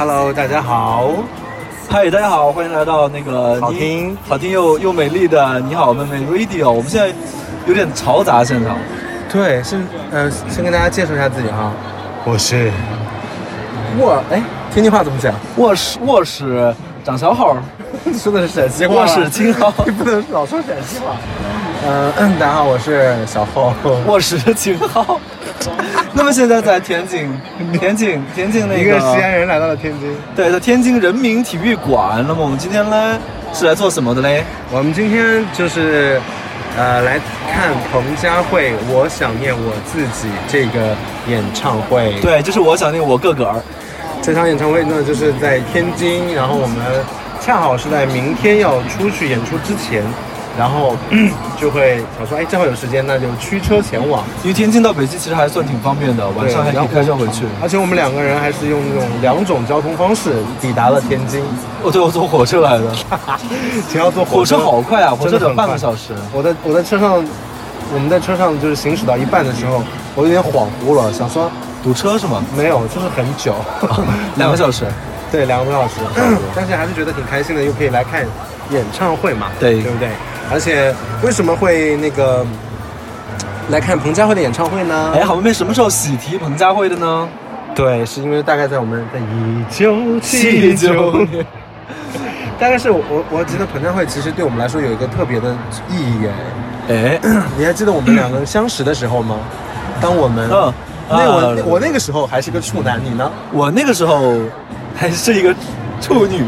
Hello，大家好。嗨，大家好，欢迎来到那个好听好听又又美丽的你好妹妹 Radio。我们现在有点嘈杂现场，对，先呃，先跟大家介绍一下自己哈。我是卧，哎，天津话怎么讲？卧室卧室长小浩，说的是陕西话。卧室青蒿，你不能老说陕西话。嗯、呃，大家好，我是小浩。卧室青蒿。那么现在在天津，天津天津那一个西安人来到了天津。对，在天津人民体育馆。那么我们今天呢是来做什么的嘞？我们今天就是呃来看彭佳慧《我想念我自己》这个演唱会。对，就是我想念我个个儿。这场演唱会呢，就是在天津，然后我们恰好是在明天要出去演出之前，然后就会想说，哎，正好有时间，那就驱车前往。因为天津到北京其实还算挺方便的，晚上还可以开车回去。而且我们两个人还是用那种两种交通方式抵达了天津。哦，对，我坐火车来的，挺要坐火车好快啊，火车只有半个小时。我在我在车上，我们在车上就是行驶到一半的时候，我有点恍惚了，想说。堵车是吗？没有，就是很久，两个小时，对，两个多小时。但是还是觉得挺开心的，又可以来看演唱会嘛，对，对不对？而且为什么会那个来看彭佳慧的演唱会呢？哎，好妹妹什么时候喜提彭佳慧的呢？对，是因为大概在我们在一九七九年，大概是我我我记得彭佳慧其实对我们来说有一个特别的意义哎，哎，你还记得我们两个相识的时候吗？当我们嗯。那我我那个时候还是个处男，你呢？我那个时候还是一个处女。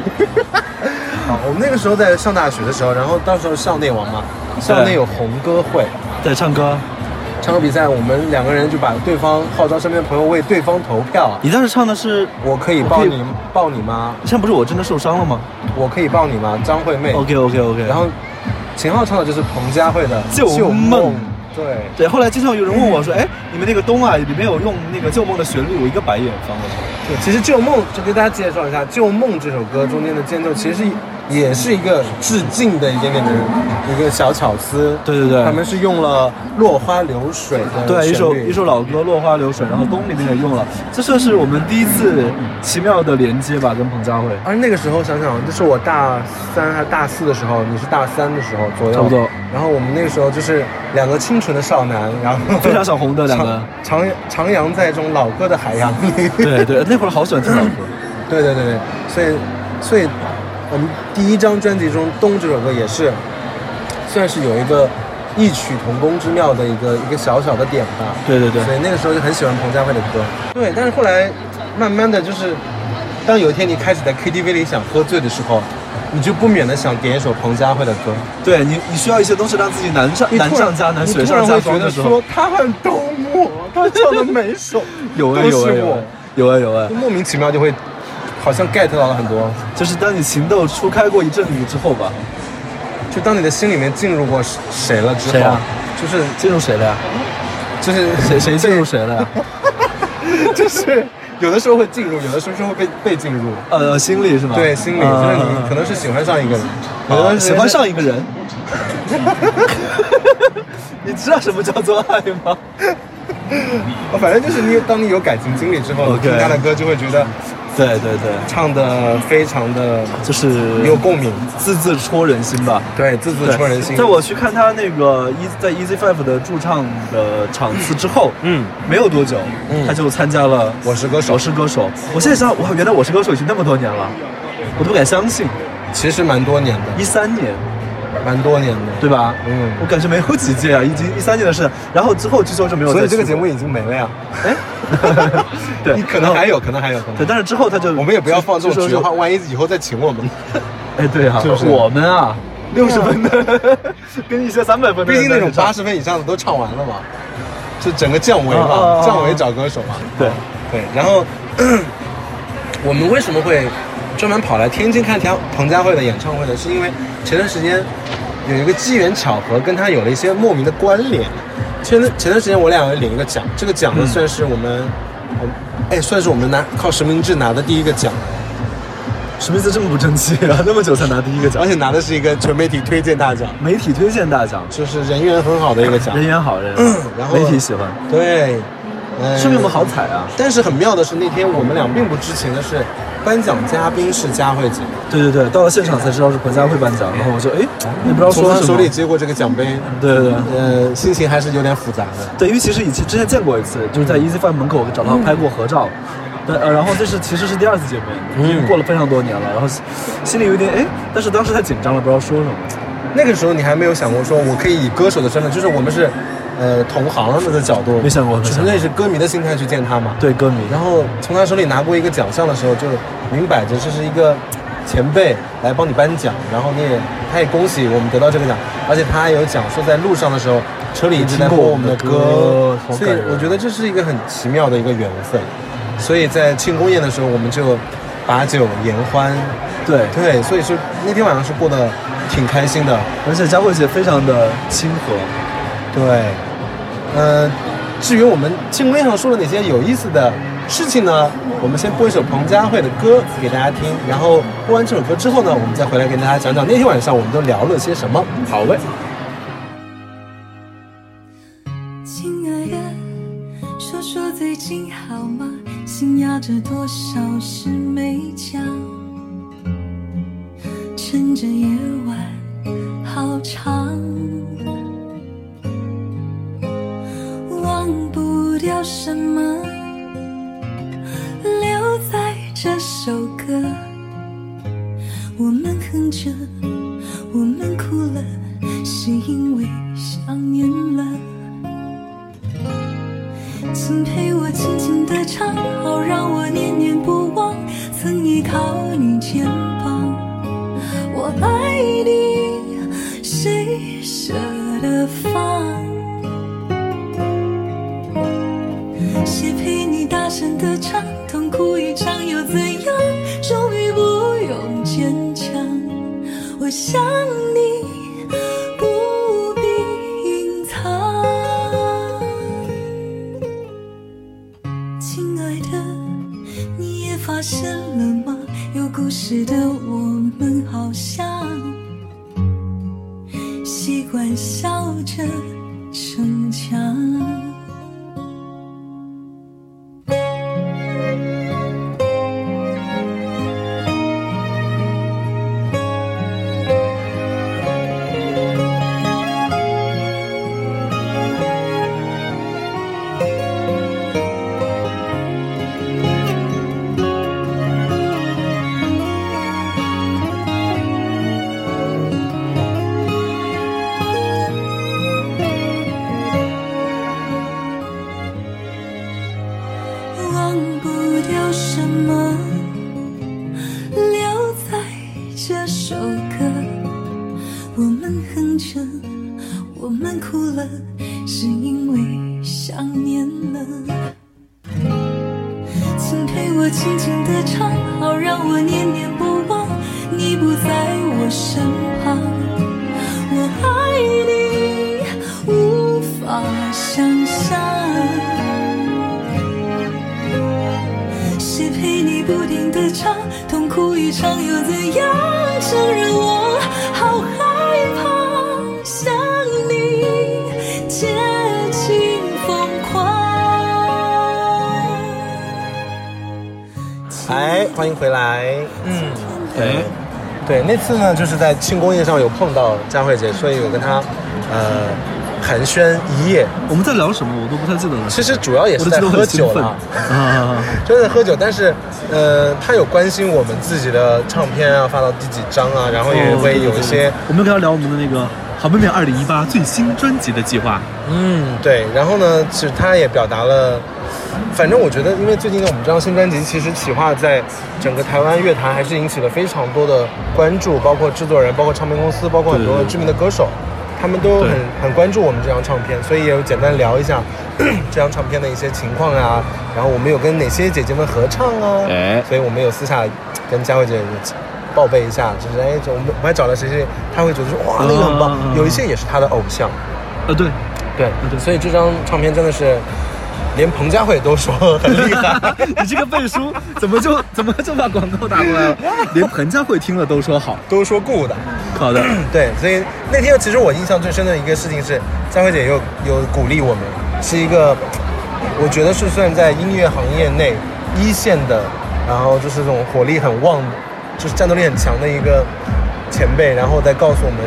好，我们那个时候在上大学的时候，然后到时候校内网嘛，校内有红歌会，在唱歌，唱歌比赛，我们两个人就把对方号召身边的朋友为对方投票。你当时唱的是我可以抱你抱你吗？现在不是我真的受伤了吗？我可以抱你吗？张惠妹。OK OK OK。然后秦昊唱的就是彭佳慧的旧梦。对对，后来经常有人问我说：“哎，你们那个冬啊，里面有用那个《旧梦》的旋律？”我一个白眼翻过去。对，其实《旧梦》就给大家介绍一下，《旧梦》这首歌中间的间奏，其实是也是一个致敬的一点点的一个小巧思。对对对，他们是用了《落花流水》的对一首一首老歌《落花流水》，然后冬里面也用了，这算是我们第一次奇妙的连接吧，跟彭佳慧。而那个时候想想，这是我大三还大四的时候，你是大三的时候左右，差不多。然后我们那个时候就是两个清纯的少男，然后非常想红的两个，徜徜徉在这种老歌的海洋里。对对，那会儿好喜欢听老歌。对对对对，所以所以我们第一张专辑中《冬》这首歌也是算是有一个异曲同工之妙的一个一个小小的点吧。对对对，所以那个时候就很喜欢彭佳慧的歌。对，但是后来慢慢的就是，当有一天你开始在 KTV 里想喝醉的时候。你就不免的想点一首彭佳慧的歌，对你，你需要一些东西让自己难上难上加难，雪上加霜的时候。说他很懂我，他唱的每首 有啊有啊有啊有啊，莫名其妙就会好像 get 到了很多。就是当你情窦初开过一阵子之后吧，就当你的心里面进入过谁了之后，啊、就是进入谁了呀？就是谁谁进入谁了呀？就是。有的时候会进入，有的时候会被被进入。呃，心里是吗？对，心里就是你可能是喜欢上一个人，有的喜欢上一个人。你知道什么叫做爱吗？反正就是你，当你有感情经历之后.听他的歌就会觉得，对对对，唱的非常的就是有共鸣，字字戳人心吧。对，字字戳人心。在我去看他那个一在 Easy Five 的驻唱的场次之后，嗯，没有多久，嗯，他就参加了《我是歌手》。我是歌手。我现在想，哇，原来《我是歌手》已经那么多年了，我都不敢相信。其实蛮多年的，一三年。蛮多年的，对吧？嗯，我感觉没有几届啊，已经一三年的事。然后之后据说就没有。所以这个节目已经没了呀。哎，对，你可能还有，可能还有。对，但是之后他就，我们也不要放这种绝话，万一以后再请我们。哎，对啊，就是我们啊，六十分的跟一些三百分的，毕竟那种八十分以上的都唱完了嘛，就整个降维嘛，降维找歌手嘛。对对，然后 我们为什么会？专门跑来天津看田彭佳慧的演唱会的，是因为前段时间有一个机缘巧合，跟他有了一些莫名的关联。前前段时间我俩要领一个奖，这个奖呢算是我们，我、哎算是我们拿靠实名制拿的第一个奖。实名制这么不争气啊，那么久才拿第一个奖，而且拿的是一个全媒体推荐大奖，媒体推荐大奖就是人缘很好的一个奖，人缘好人，然后媒体喜欢，对。说明我们好彩啊！但是很妙的是，那天我们俩并不知情的是，颁奖嘉宾是佳慧姐，对对对，到了现场才知道是彭佳慧颁奖，然后我就哎，也不知道说。手里接过这个奖杯，对对对。呃，心情还是有点复杂的。对，因为其实以前之前见过一次，就是在 Easy Fun 门口找他拍过合照，但呃，然后这是其实是第二次见面，因为过了非常多年了，然后心心里有点哎，但是当时太紧张了，不知道说什么。那个时候你还没有想过说，我可以以歌手的身份，就是我们是，呃，同行的角度，没想过纯粹是歌迷的心态去见他嘛。对，歌迷，然后从他手里拿过一个奖项的时候，就明摆着这是一个前辈来帮你颁奖，然后你也他也恭喜我们得到这个奖，而且他还有讲说在路上的时候车里一直在播我们的听过我们的歌所以我觉得这是一个很奇妙的一个缘分。所以在庆功宴的时候，我们就把酒言欢，对，对，所以是那天晚上是过得挺开心的。而且佳慧姐非常的亲和，对，呃，至于我们庆功宴上说了哪些有意思的事情呢？我们先播一首彭佳慧的歌给大家听，然后播完这首歌之后呢，我们再回来跟大家讲讲那天晚上我们都聊了些什么。好嘞，亲爱的，说说最近好吗？心压着多少事没讲，趁着夜晚好长，掉什么，留在这首歌。我们哼着，我们哭了，是因为想念了。曾陪我轻轻地唱，好让我念念不忘。曾依靠你肩膀，我爱你，谁舍得放？大声地唱，痛哭一场又怎样？终于不用坚强，我想你，不必隐藏。亲爱的，你也发现了吗？有故事的我们好像习惯笑着逞强。哎，欢迎回来。嗯，对，对，那次呢，就是在庆功宴上有碰到佳慧姐，所以有跟她呃寒暄一夜。我们在聊什么我都不太记得了。其实主要也是在喝酒了。啊，真的喝酒，但是，呃，她有关心我们自己的唱片啊，发到第几张啊，然后也会有一些，我们要跟她聊我们的那个好妹妹二零一八最新专辑的计划。嗯，对，然后呢，其实他也表达了，反正我觉得，因为最近的我们这张新专辑，其实企划在整个台湾乐坛还是引起了非常多的关注，包括制作人，包括唱片公司，包括很多知名的歌手，他们都很很关注我们这张唱片，所以也有简单聊一下这张唱片的一些情况啊，然后我们有跟哪些姐姐们合唱啊，哎。所以我们有私下跟佳慧姐报备一下，就是哎，我们我还找了谁谁，她会觉得说哇那个很棒，嗯有一些也是她的偶像。呃，对，对对。所以这张唱片真的是连彭佳慧都说很厉害。你这个背书怎么就怎么就把广告打过来了？连彭佳慧听了都说好。都说 good。好的，对，所以那天其实我印象最深的一个事情是，佳慧姐有有鼓励我们，是一个我觉得是算在音乐行业内一线的然后就是这种火力很旺，就是战斗力很强的一个前辈，然后再告诉我们，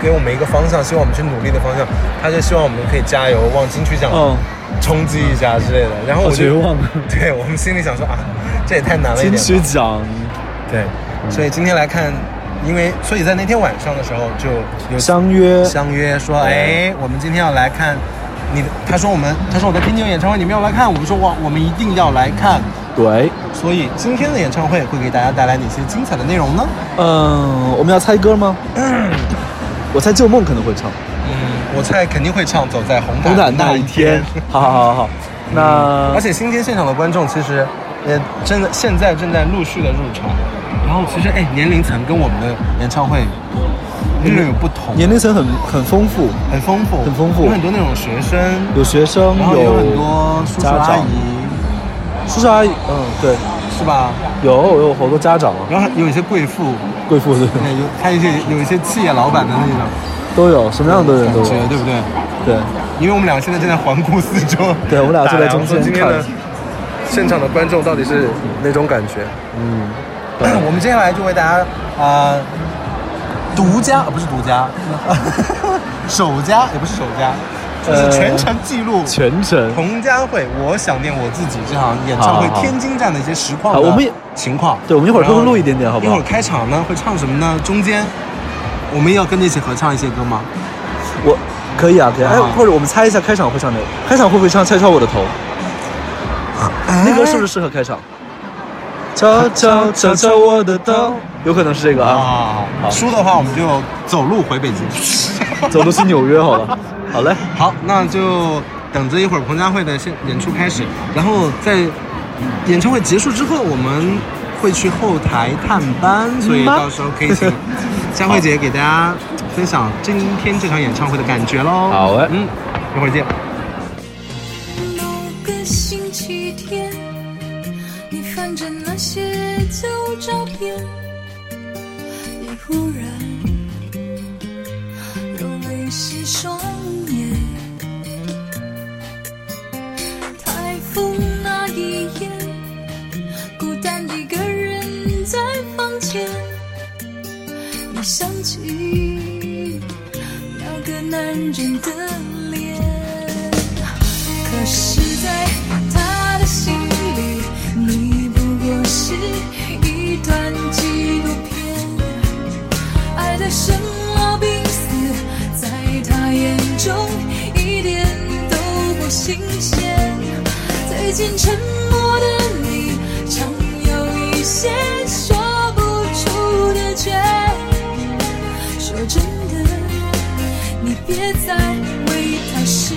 给我们一个方向，希望我们去努力的方向。他就希望我们可以加油，往金曲奖嗯，冲击一下之类的。然后我就，绝望啊！对我们心里想说啊，这也太难了一金点吧。曲奖，对，所以今天来看，因为所以在那天晚上的时候就有相约相约说，哎，我们今天要来看你的。他说我们，他说我在天津有演唱会，你们要来看。我们说哇，我们一定要来看。对，所以今天的演唱会会给大家带来哪些精彩的内容呢？嗯，我们要猜歌吗？我猜旧梦可能会唱。嗯，我猜肯定会唱《走在红红毯那一天，好好好好。好，那而且新天现场的观众其实也真的现在正在陆续的入场，然后其实哎年龄层跟我们的演唱会略有不同，年龄层很很丰富，很丰富，很丰富。有很多那种学生，有学生，然后有很多叔叔阿姨，叔叔阿姨，嗯，对，是吧？有有好多家长啊，然后有一些贵妇，贵妇对对，有还有一些有一些企业老板的那种都有，什么样的人都，有，对不对？对，因为我们俩现在正在环顾四周，对我们俩就在中间今天的看现场的观众到底是哪种感觉？嗯，我们接下来就为大家啊、呃独家呃不是独家，首家也不是首家，就是全程记录。全程，彭佳慧《我想念我自己》这场演唱会天津站的一些实况我们也情况。对我们一会儿然后多录一点点好不好？一会儿开场呢会唱什么呢？中间我们要跟着一起合唱一些歌吗？我可以啊，可以，哎啊，或者我们猜一下开场会唱哪个？开场会不会唱《敲敲我的头》？那歌是不是适合开场？敲敲敲敲我的头，有可能是这个啊。啊，好输的话我们就走路回北京。走路去纽约好了。好嘞，好，那就等着一会儿彭佳慧的现演出开始，然后在演唱会结束之后，我们会去后台探班，所以到时候可以请佳慧姐给大家分享今天这场演唱会的感觉喽。好哎嗯，一会儿见。某个男人的脸。可是，在他的心里，你不过是一段纪录片。爱的生老病死，在他眼中一点都不新鲜。最近沉默的你，常有一些说别再为他失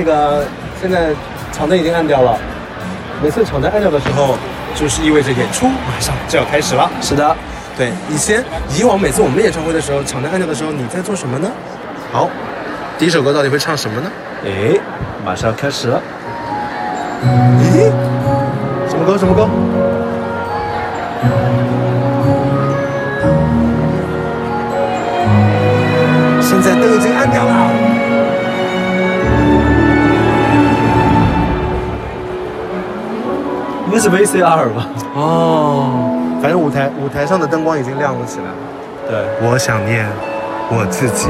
那个现在场灯已经暗掉了，每次场灯暗掉的时候，就是意味着演出马上就要开始了。是的，对，以前以往每次我们演唱会的时候，场灯暗掉的时候，你在做什么呢？好，第一首歌到底会唱什么呢？哎，马上要开始了。咦，什么歌？什么歌？是 VCR 吧？哦，反正舞台舞台上的灯光已经亮了起来。对，我想念我自己。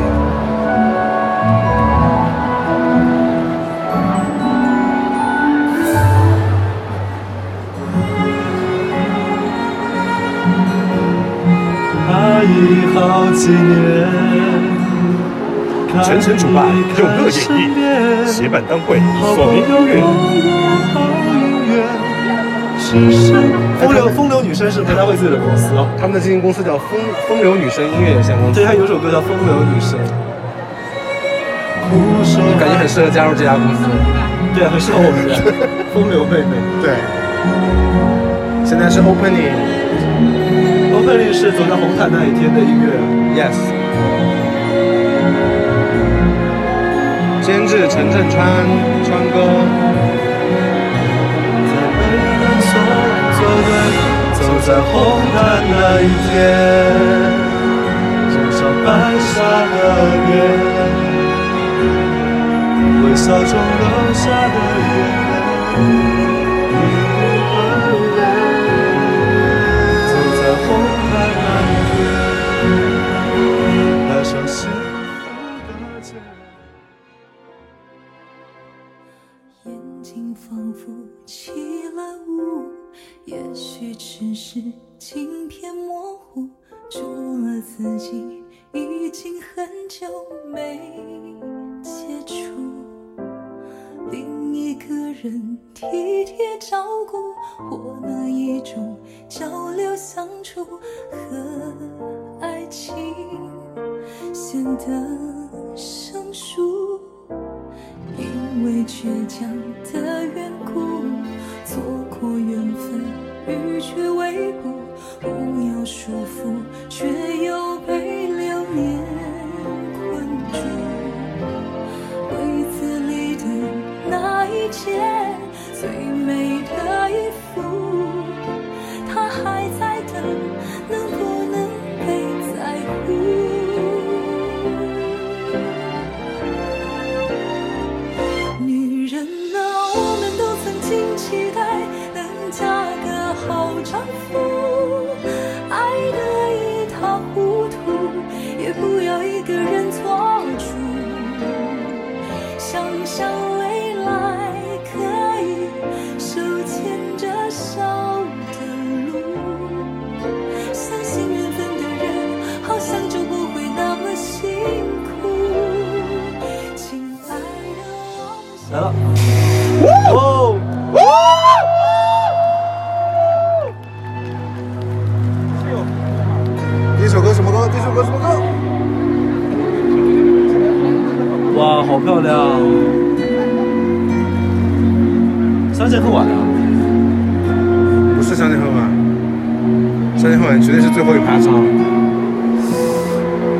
好几年。全程主办永乐演艺协办单位索明音乐。风流风流女生是彭佳慧自己的公司哦。他们的经纪公司叫风风流女生音乐有限公司，对，她有首歌叫《风流女生》，感觉很适合加入这家公司。对啊，很适合我们的风流妹妹。对，现在是 opening。opening 是走在红毯那一天的音乐。Yes。监制陈振川，川哥。在红毯那一天，走上白纱的脸，微笑中流下的眼泪。自己，已经很久没接触。另一个人体贴照顾，或那一种交流相处和爱情显得生疏。因为倔强的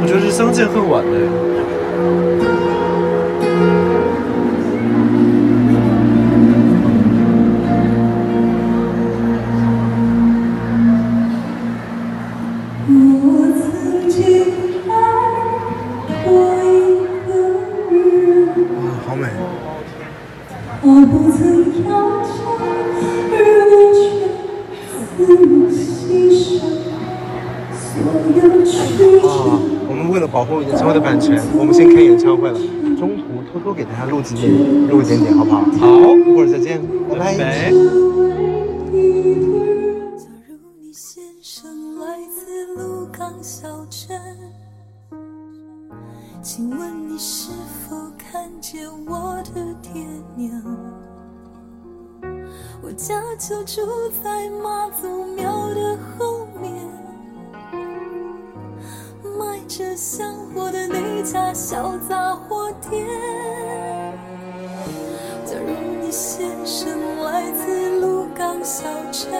我觉得是相见恨晚的。我曾经爱过一个人，哇，好美！我不曾要啊。，我们为了保护演唱会的版权，我们先开演唱会了。中途偷偷给大家录几点，录一点点，好不好？好，一会儿再见，拜拜。拜。假如你先生来自鹿港小镇，请问你是否看见我的爹娘？我家就住在妈祖家小杂货店。假如你先生来自鹿港小镇，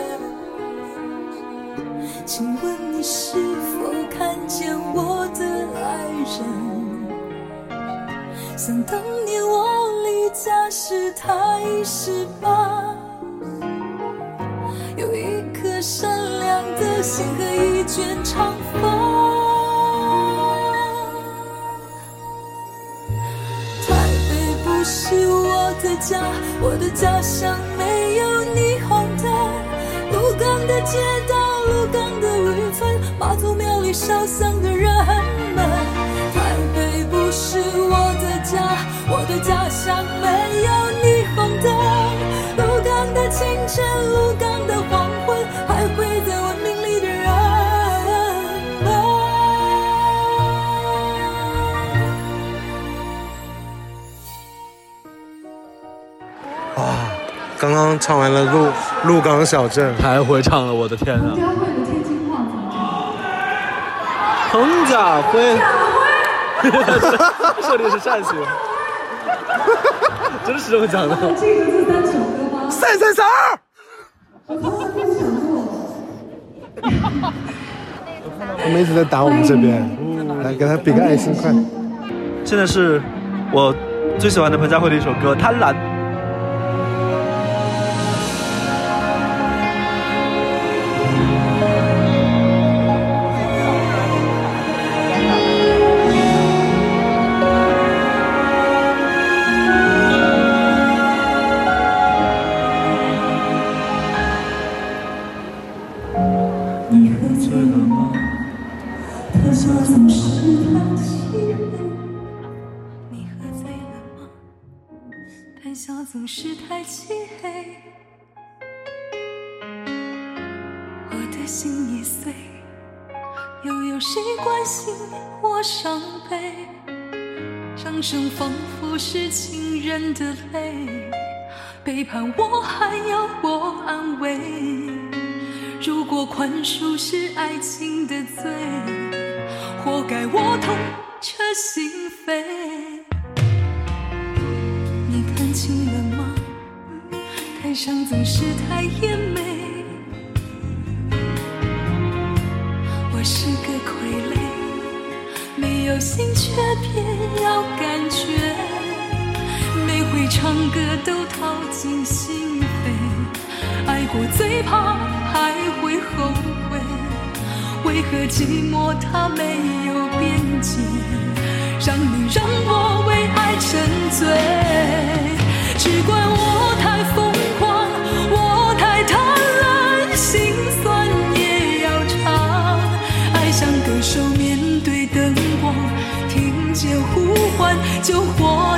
请问你是否看见我的爱人？想当年我离家时，他已十八，有一颗善良的心和一卷长家，我的家乡没有霓虹灯。鹿港的街道，鹿港的渔村，妈祖庙里烧香刚刚唱完了鹿鹿港小镇，还会唱了，我的天啊！家会的天津话怎么样？彭家辉，说的是陕西话，真的是这么讲的。这个这三三三三二。他们一直在打我们这边，来给他比个爱心，快！现在是我最喜欢的彭佳慧的一首歌《贪婪》。你喝醉了吗？特效总是太气人。你喝醉了吗？谈笑总是太漆黑。我的心已碎，又有谁关心我伤悲？掌声仿佛是情人的泪，背叛我还要我安慰。如果宽恕是爱情的罪，活该我痛彻心扉。你看清了吗？台上总是太艳美。我是个傀儡，没有心却偏要感觉，每回唱歌都掏尽心。爱过最怕还会后悔，为何寂寞它没有边界，让你让我为爱沉醉？只怪我太疯狂，我太贪婪，心酸也要尝。爱像歌手面对灯光，听见呼唤就活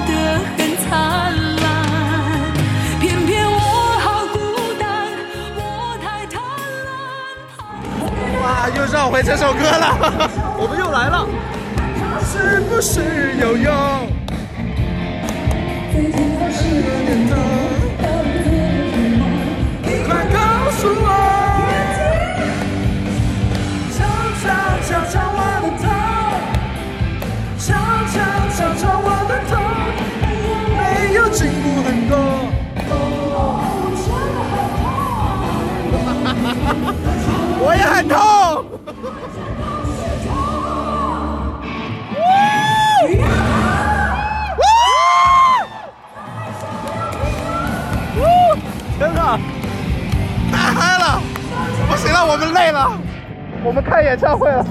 又绕回这首歌了，我们又来了。是不是有用？你快告诉我，敲敲敲敲我的头，敲敲敲敲我的头，没有进步很多。我也很痛。我们累了，我们看演唱会了。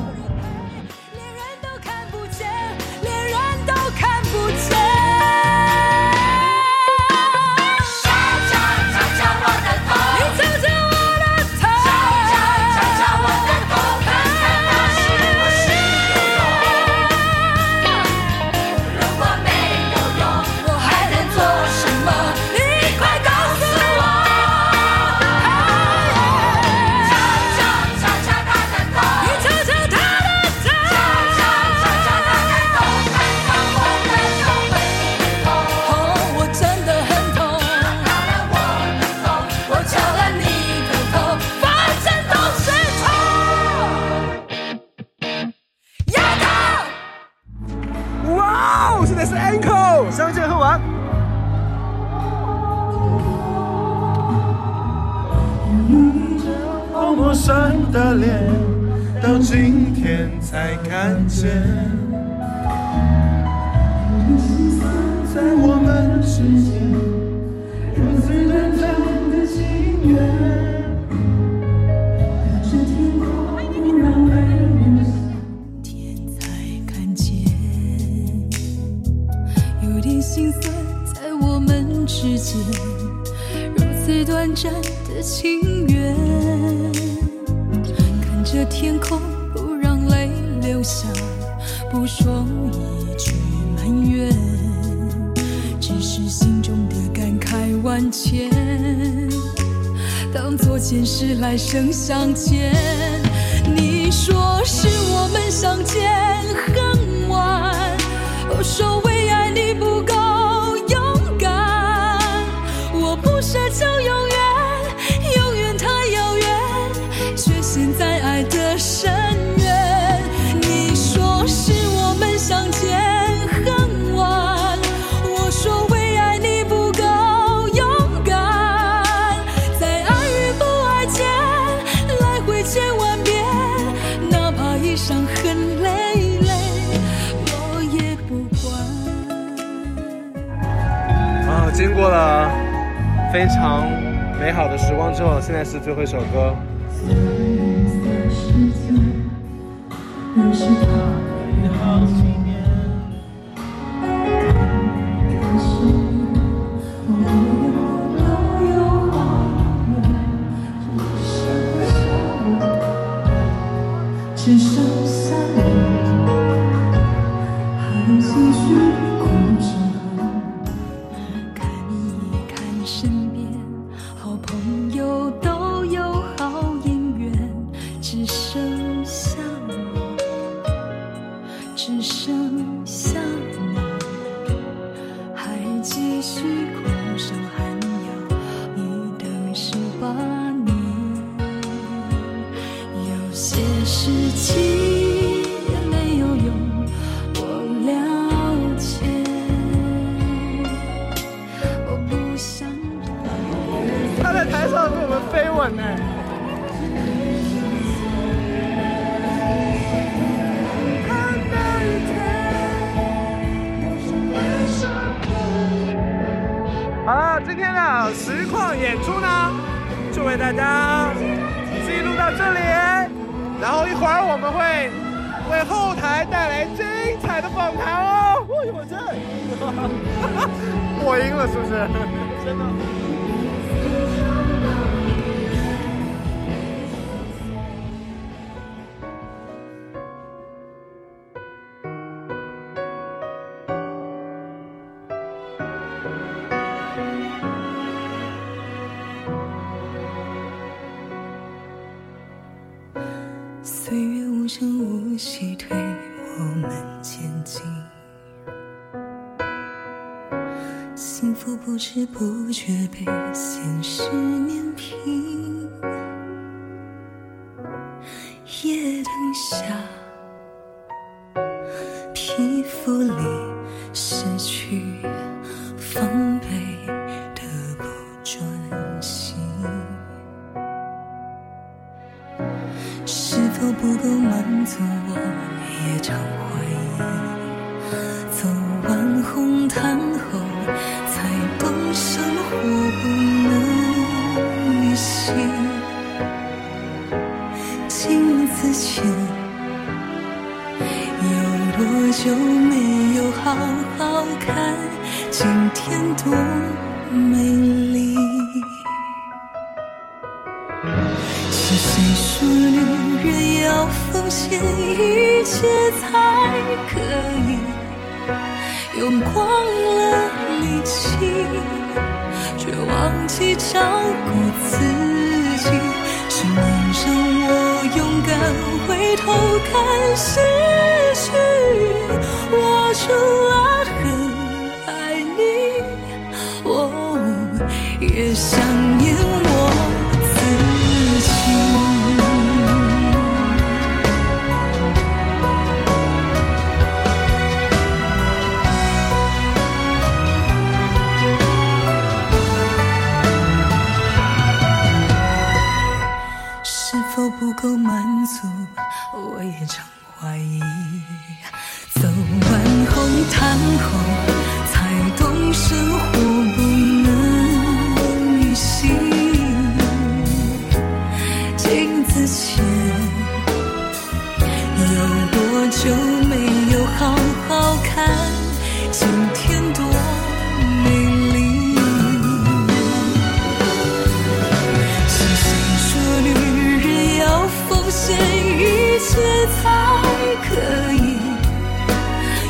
看见，非常美好的时光之后，现在是最后一首歌。今天的实况演出呢，就为大家记录到这里。然后一会儿我们会为后台带来精彩的访谈哦。我这，破音了是不是？真的。天多美丽？是谁说女人要奉献一切才可以？用光了力气，却忘记照顾自己。是你让我勇敢回头看失去，我除了也想念我自己。是否不够满足？我也常怀疑。走完红毯后，才懂生活不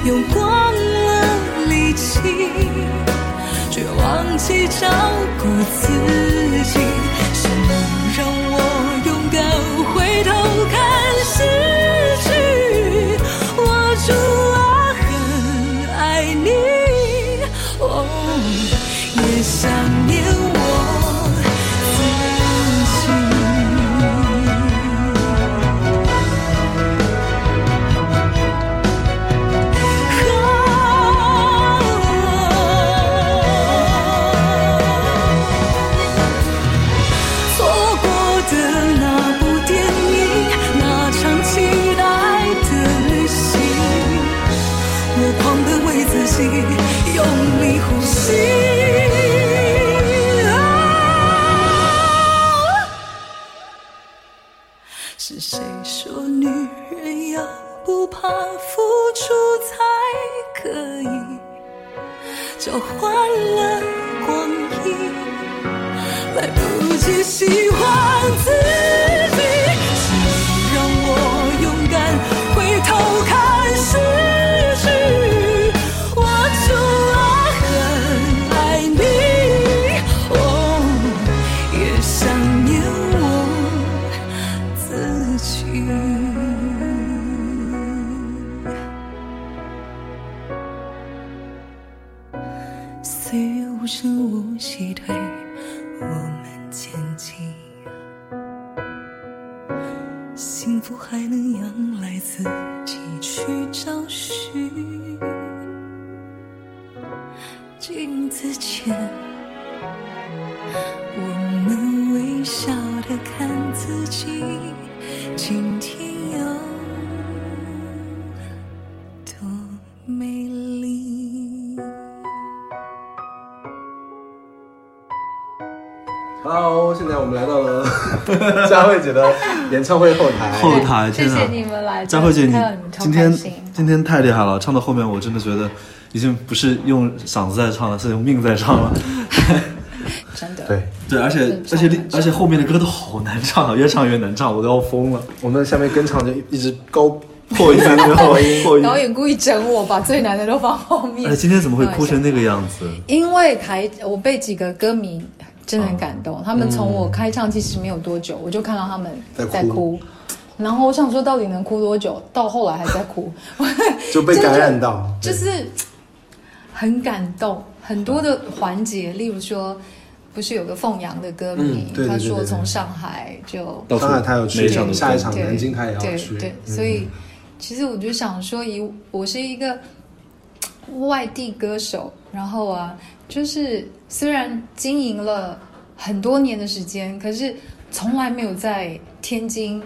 用光了力气，却忘记照顾自己。是你让我勇敢回头看无声无息退佳慧姐的演唱会后台。后台！谢谢你们来，佳慧姐，你今天今天太厉害了，唱到后面我真的觉得已经不是用嗓子在唱了，是用命在唱了。真的。对，对，而且而且而且后面的歌都好难唱啊，越唱越难唱，我都要疯了。我们下面跟唱就一直高破音，破音，破音。导演故意整我，把最难的都放后面。哎，今天怎么会哭成那个样子？因为台我被几个歌迷真的很感动，他们从我开唱其实没有多久，我就看到他们在哭。然后我想说，到底能哭多久？到后来还在哭，就被感染到，就是很感动。很多的环节，例如说，不是有个凤阳的歌迷，嗯对对对他说从上海就到上海他有去下一场对南京他也要对去，对，嗯所以其实我就想说，以我是一个外地歌手，然后啊，就是虽然经营了很多年的时间，可是从来没有在天津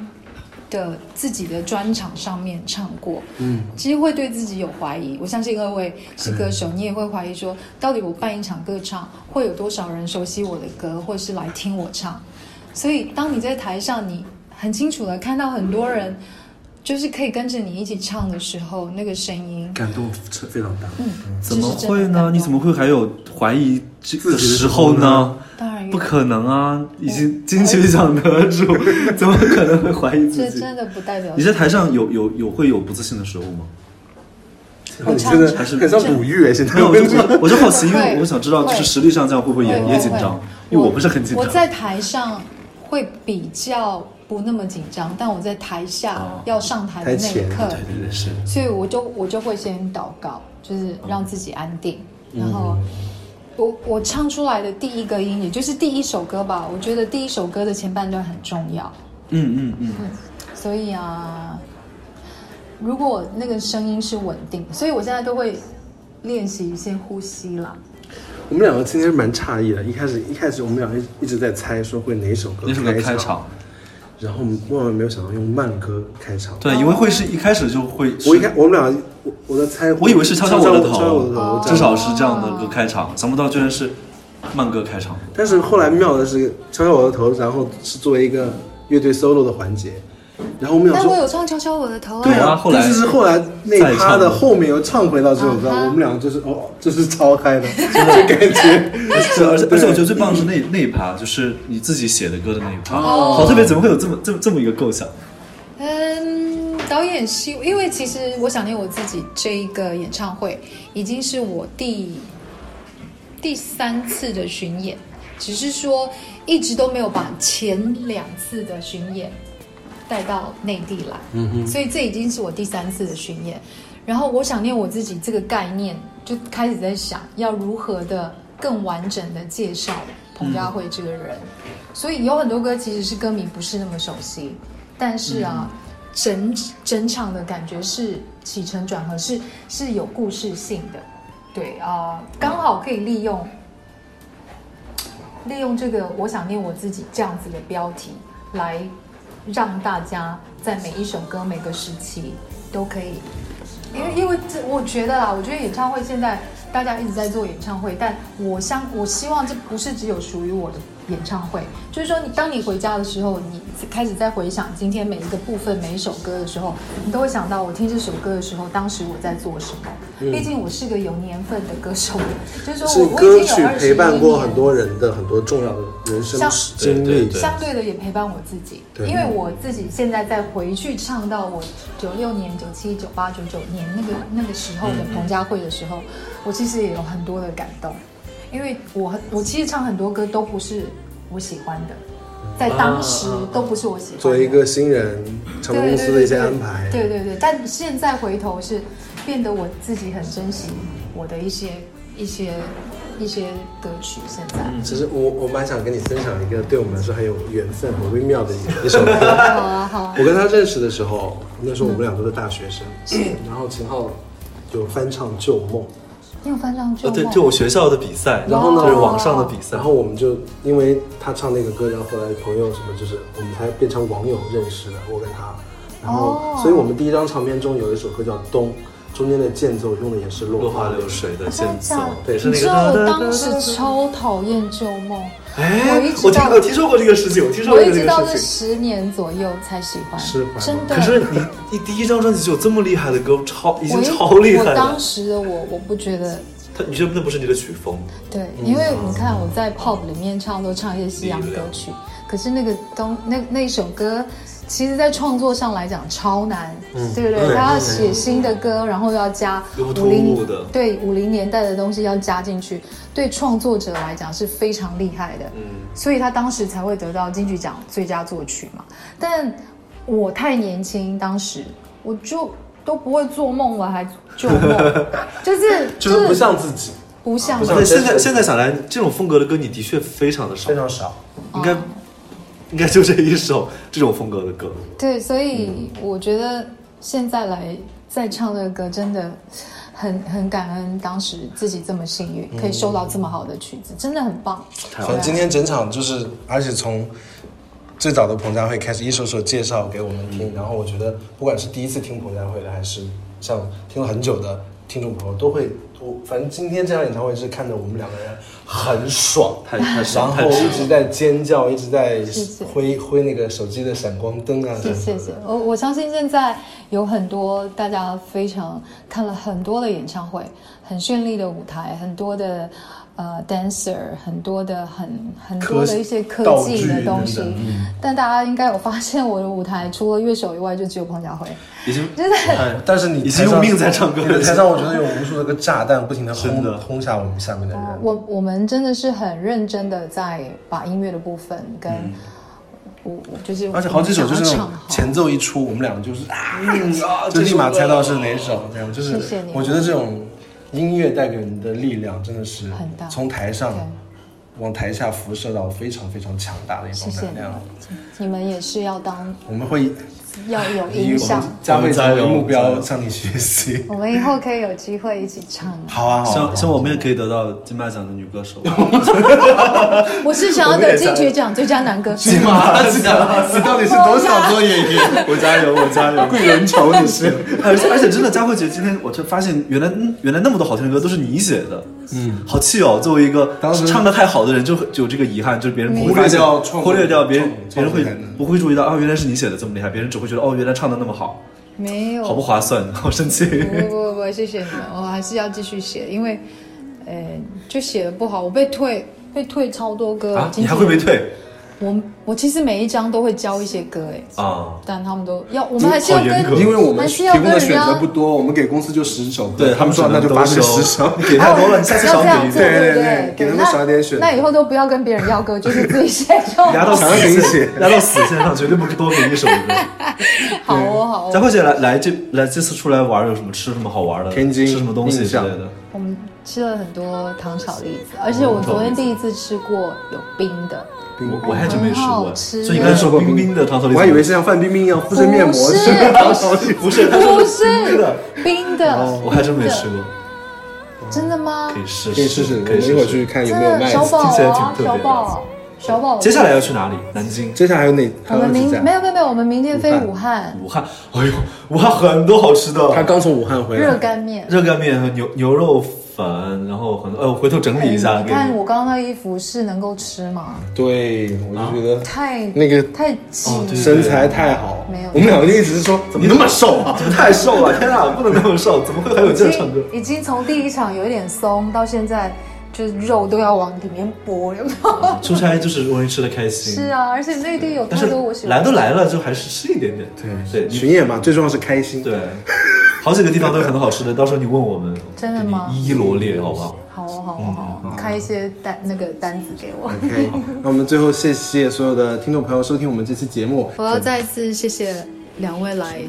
的自己的专场上面唱过。嗯，其实会对自己有怀疑。我相信各位是歌手，你也会怀疑说，到底我办一场歌唱，会有多少人熟悉我的歌，或是来听我唱？所以，当你在台上，你很清楚的看到很多人，就是可以跟着你一起唱的时候，那个声音，感动非常大。嗯，怎么会呢？你怎么会还有怀疑这自己的的时时候呢？当然不可能啊！已经金曲奖得主，怎么可能会怀疑自己？这真的不代表你在台上有有有会有不自信的时候吗？你我唱真的很像古玉哎，现在没有，我就我就好奇，因为我想知道，就是实力上这样会不会也也紧张？因为我不是很紧张。我在台上会比较不那么紧张，但我在台下哦。要上台的那一刻，对对对是。所以我就我就会先祷告，就是让自己安定，然后我我唱出来的第一个音，也就是第一首歌吧，我觉得第一首歌的前半段很重要，嗯嗯嗯，所以啊，如果那个声音是稳定，所以我现在都会练习一些呼吸啦。我们两个今天蛮诧异的，一开始一开始我们两个一一直在猜说会哪首歌哪首歌开场场，，然后我们万万没有想到用慢歌开场。对，因为会是一开始就会，我一开我们俩我我在猜，我以为是敲敲我的头，敲敲我的头，我这样至少是这样的歌开场，想不到居然是慢歌开场。但是后来妙的是敲敲我的头，然后是作为一个乐队 solo 的环节，然后我们俩说。但我有唱敲敲我的头啊，对啊，后来但是后来那一再唱趴的后面又唱回到这首歌，我们两个就是哦，就是超嗨的，就感觉。对，而且而且我觉得最棒的是那那一趴，就是你自己写的歌的那一趴，哦好特别，怎么会有这么这么这么一个构想？嗯，导演希，因为其实我想念我自己这一个演唱会，已经是我第第三次的巡演，只是说一直都没有把前两次的巡演带到内地来，嗯哼，所以这已经是我第三次的巡演。然后我想念我自己这个概念，就开始在想要如何的更完整的介绍彭佳慧这个人。所以有很多歌其实是歌迷不是那么熟悉，但是啊，整整场的感觉是起承转合，是是有故事性的。对啊、刚好可以利用利用这个“我想念我自己”这样子的标题，来让大家在每一首歌、每个时期都可以。因为因为这我觉得啦，我觉得演唱会现在大家一直在做演唱会，但我相我希望这不是只有属于我的演唱会，就是说你当你回家的时候，你开始在回想今天每一个部分每一首歌的时候，你都会想到我听这首歌的时候，当时我在做什么。毕竟我是个有年份的歌手，就是说我我歌已经有二十曲陪伴过很多人的很多重要的人生经历相对的也陪伴我自己，因为我自己现在再回去唱到我九六年、九七、九八、九九年那个那个时候的彭佳慧的时候，我其实也有很多的感动，因为我我其实唱很多歌都不是我喜欢的，在当时都不是我喜欢的。作为一个新人，唱片公司的一些安排，对对对，但现在回头是变得我自己很珍惜我的一些一些一些歌曲。现在，其实我我蛮想跟你分享一个对我们来说很有缘分、很微妙的一一首歌。好啊好啊。我，跟他认识的时候，那时候我们俩都是大学生，是。然后秦昊就翻唱《旧梦》，你有翻唱旧呃，对，就我学校的比赛，然后呢就是网上的比赛，然后我们就因为他唱那个歌，然后后来朋友什么，就是我们才变成网友认识的，我跟他。然后，哦所以我们第一张唱片中有一首歌叫《冬》，中间的间奏用的也是落落花流水的间奏。对是那你知道我个。当时超讨厌旧梦，哎我一，直到我听我听说过这个事情，我听说我过一直到这这个事情。十年左右才喜欢，释怀吗真的。可是你你第一张专辑就有这么厉害的歌，超已经超厉害了我当。时的我，我不觉得他你觉得那不是你的曲风？对，因为你看我在 pop 里面唱都唱一些西洋歌曲，可是那个东那那一首歌，其实在创作上来讲超难，对不对？他要写新的歌，然后又要加五零对五零年代的东西要加进去，对创作者来讲是非常厉害的。嗯，所以他当时才会得到金曲奖最佳作曲嘛。但我太年轻，当时我就都不会做梦了，还做梦，就是就是不像自己，不像不像，现在现在想来，这种风格的歌你的确非常的少。非，常少。应该应该就这一首这种风格的歌。对，所以我觉得现在来再唱这个歌，真的很很感恩当时自己这么幸运，可以收到这么好的曲子，真的很棒。反正今天整场就是，而且从最早的彭佳慧开始一首首介绍给我们听，然后我觉得不管是第一次听彭佳慧的，还是像听了很久的听众朋友，都会我反正今天这场演唱会是看得我们两个人很爽，太太然后一直在尖叫，一直在挥挥那个手机的闪光灯啊谢谢，我我相信现在有很多大家非常看了很多的演唱会，很绚丽的舞台，很多的呃 dancer，很多的很很多的一些科技的东西。但大家应该有发现我的舞台除了乐手以外，就只有彭佳慧，已经真的。很哎，但是你已经用命在唱歌了。台上我觉得有无数的个炸弹不停的轰的。轰下我们下面的人。我我们真的是很认真的在把音乐的部分跟我我就是嗯而且好几首就是前奏一出，我们两个就是啊，啊就立马猜到是哪首，这样就是谢谢你。我觉得这种音乐带给人的力量真的是很大。从台上往台下辐射到非常非常强大的一种能量。，你们也是要当我们会要有影响们，佳慧加油目标向你学习。我们以后可以有机会一起唱啊。好啊，好啊希望我们也可以得到金马奖的女歌手。我是想要得金曲奖最佳男歌手。金马奖，你到底是多少做演员？我加油，我加油！贵人筹你是？而且而且真的，佳慧姐今天我就发现，原来嗯原来那么多好听的歌都是你写的，嗯，好气哦！作为一个当时唱的太好的人，就就有这个遗憾，就是别人忽略掉忽略掉别人，别人会不会注意到啊，原来是你写的这么厉害，别人只会觉得哦，原来唱的那么好，没有，好不划算，好生气。不不不，谢谢你们，我还是要继续写，因为，呃，就写的不好，我被退，被退超多歌。啊，你还会被人？退我我其实每一张都会教一些歌，哎，啊？但他们都要，我们还是要跟好严格，因为我们还是要提供的选跟人家择不多，我们给公司就十首歌，对他们说那就发这个十首。你给太多了，你下次少点，对对对？给他们少一点选择那以后都不要跟别人要歌，就是自己写就好。压到死写压到死线上，绝对不多给一首歌。好哦，好哦。佳慧姐来来这来这次出来玩有什么吃什么好玩的？天津吃什么东西之类的？吃了很多糖炒栗子，而且我昨天第一次吃过有冰的。我我还真没吃过，吃所以你刚才说过冰冰的糖炒栗子，我还以为是像范冰冰一样敷着面膜不 是吃糖炒栗子。不是，不是冰的，冰的，我还真没吃过，真的吗可？以试可以试试，可以试试。们一会儿去看有没有卖小宝听起来挺啊，特别小宝，小宝，接下来要去哪里？南京、接下来还有哪？我们明没有没有没有，我们明天飞武武汉，武汉。哎呦，武汉很多好吃的，他刚从武汉回来热，干面。热干面和牛牛肉粉，然后很多，呃，我回头整理一下哎你。看我刚刚那衣服是能够吃吗？对，我就觉得太那个太紧身材太好，没有我们两个就一直是说怎么那么瘦啊？怎么太瘦了？天啊，不能那么瘦，怎么会还有已这样唱歌？已经从第一场有一点松，到现在就是肉都要往里面拨，有没有？出差就是容易吃的开心。是啊，而且内地有太多我喜欢来都来了，就还是吃一点点。对对，巡演嘛，最重要是开心。对，好几个地方都有很多好吃的，到时候你问我们，真的吗一一罗列，好不好？好哦好哦好哦，开一些单那个单子给我。OK，那我们最后谢谢所有的听众朋友收听我们这期节目。我要再次谢谢两位来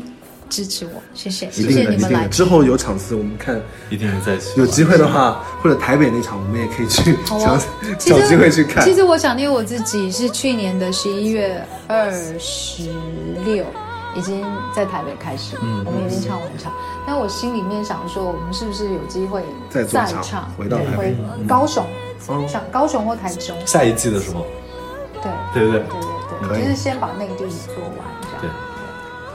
支持我，谢谢，谢。谢你们来。之后有场次，我们看一定会在一起。有机会的话，或者台北那场，我们也可以去好找啊找机会去看其。实我想念我自己是去年的十一月二十六，已经在台北开始，嗯我们已经唱完场。但我心里面想说，我们是不是有机会再唱，回到台高雄，哦。像高雄或台中，下一季的时候，对对不对？对对对，就是先把内地做完这对样。，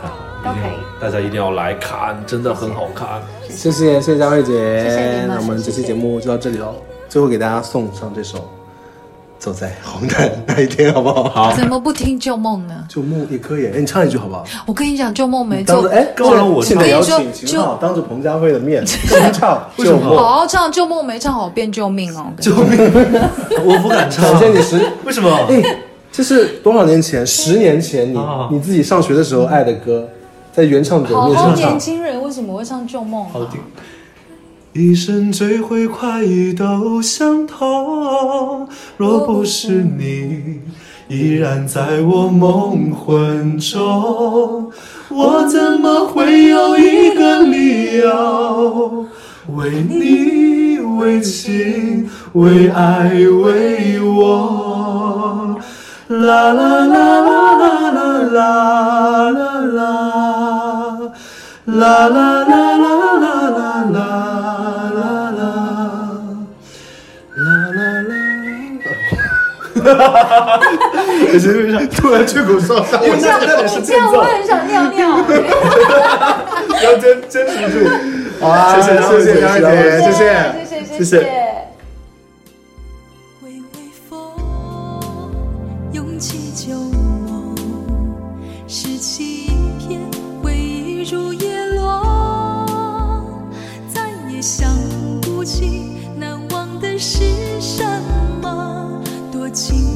太好，都可以一定大家一定要来看，真的很好看。谢谢。谢谢佳慧姐，谢谢那我们这期节目就到这里喽。最后给大家送上这首《走在红毯那一天》，好不好？好，怎么不听旧梦呢？旧梦也可以，哎，你唱一句好不好？我跟你讲，旧梦没做哎，刚让我现在邀我跟你说请秦昊当着彭佳慧的面跟他唱《为什么旧梦》，好好唱旧梦没唱好变救命哦。救命！我不敢唱。感谢你十，为什么？哎，这是多少年前？十年前你啊你自己上学的时候爱的歌，在原唱者面前年面上唱。轻人为什么会唱旧梦、啊？好听。一生追悔快意都相同，若不是你，依然在我梦魂中，我怎么会有一个理由为你为情为爱为我？啦啦啦啦啦。啦啦啦啦啦啦可是为啥突然吹口哨？你这样你这样我很想尿尿。要坚坚持住。好啊，谢谢谢谢谢谢谢谢谢谢。微微风，涌起旧梦，拾起一片回忆如叶落，再也想不起难忘的是什么。情。